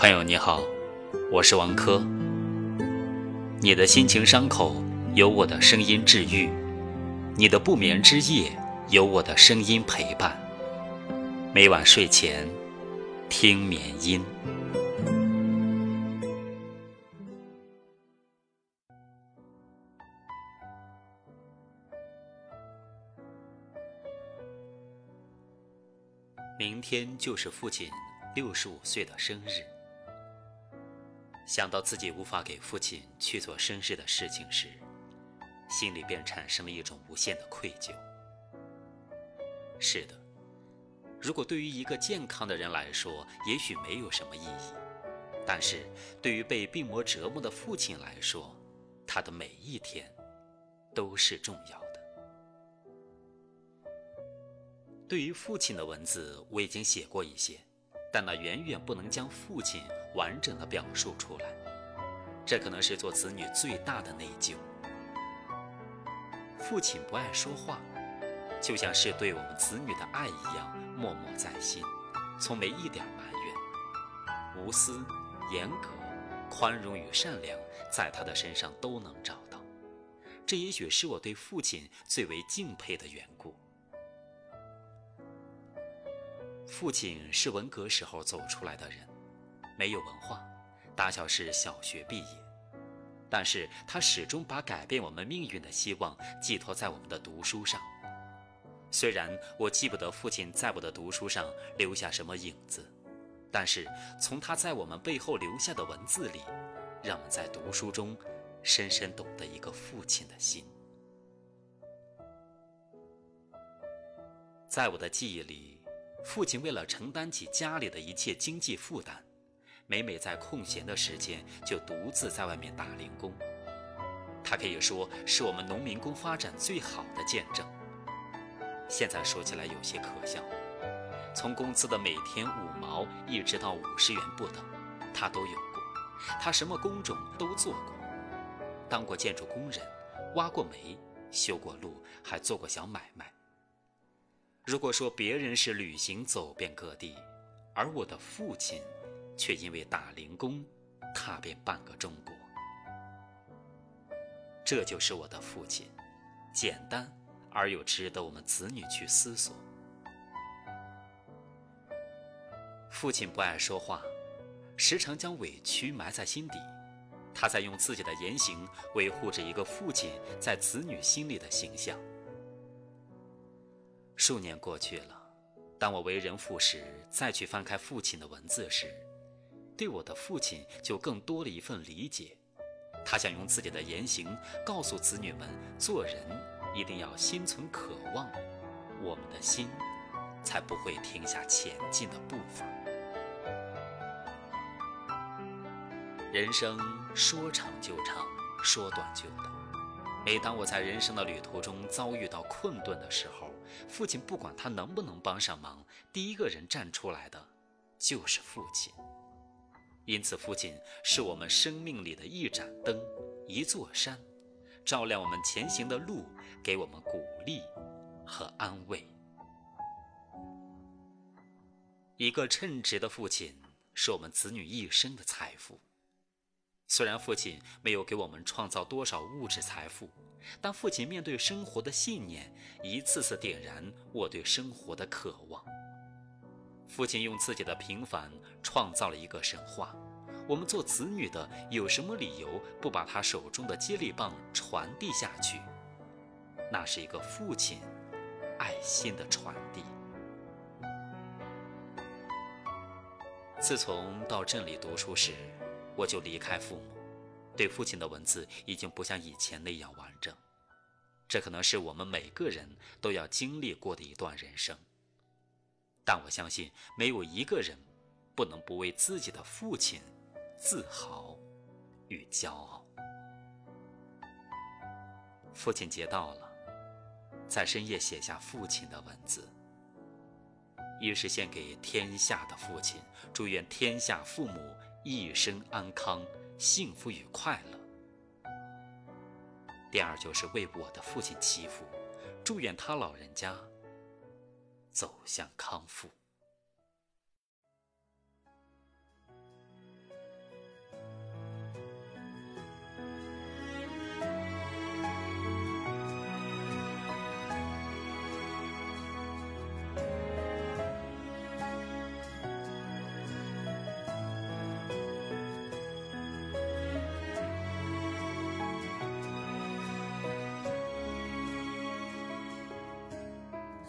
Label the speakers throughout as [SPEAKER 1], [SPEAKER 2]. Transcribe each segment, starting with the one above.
[SPEAKER 1] 朋友你好，我是王珂。你的心情伤口有我的声音治愈，你的不眠之夜有我的声音陪伴。每晚睡前听眠音。明天就是父亲六十五岁的生日。想到自己无法给父亲去做生日的事情时，心里便产生了一种无限的愧疚。是的，如果对于一个健康的人来说，也许没有什么意义，但是对于被病魔折磨的父亲来说，他的每一天都是重要的。对于父亲的文字，我已经写过一些。但那远远不能将父亲完整的表述出来，这可能是做子女最大的内疚。父亲不爱说话，就像是对我们子女的爱一样，默默在心，从没一点埋怨，无私、严格、宽容与善良，在他的身上都能找到。这也许是我对父亲最为敬佩的缘故。父亲是文革时候走出来的人，没有文化，大小是小学毕业，但是他始终把改变我们命运的希望寄托在我们的读书上。虽然我记不得父亲在我的读书上留下什么影子，但是从他在我们背后留下的文字里，让我们在读书中深深懂得一个父亲的心。在我的记忆里。父亲为了承担起家里的一切经济负担，每每在空闲的时间就独自在外面打零工。他可以说是我们农民工发展最好的见证。现在说起来有些可笑，从工资的每天五毛一直到五十元不等，他都有过。他什么工种都做过，当过建筑工人，挖过煤，修过路，还做过小买卖。如果说别人是旅行走遍各地，而我的父亲却因为打零工踏遍半个中国，这就是我的父亲，简单而又值得我们子女去思索。父亲不爱说话，时常将委屈埋在心底，他在用自己的言行维护着一个父亲在子女心里的形象。数年过去了，当我为人父时，再去翻开父亲的文字时，对我的父亲就更多了一份理解。他想用自己的言行告诉子女们，做人一定要心存渴望，我们的心才不会停下前进的步伐。人生说长就长，说短就短。每当我在人生的旅途中遭遇到困顿的时候，父亲不管他能不能帮上忙，第一个人站出来的就是父亲。因此，父亲是我们生命里的一盏灯，一座山，照亮我们前行的路，给我们鼓励和安慰。一个称职的父亲，是我们子女一生的财富。虽然父亲没有给我们创造多少物质财富，但父亲面对生活的信念，一次次点燃我对生活的渴望。父亲用自己的平凡创造了一个神话，我们做子女的有什么理由不把他手中的接力棒传递下去？那是一个父亲爱心的传递。自从到镇里读书时，我就离开父母，对父亲的文字已经不像以前那样完整。这可能是我们每个人都要经历过的一段人生。但我相信，没有一个人不能不为自己的父亲自豪与骄傲。父亲节到了，在深夜写下父亲的文字，一是献给天下的父亲，祝愿天下父母。一生安康、幸福与快乐。第二就是为我的父亲祈福，祝愿他老人家走向康复。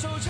[SPEAKER 2] 手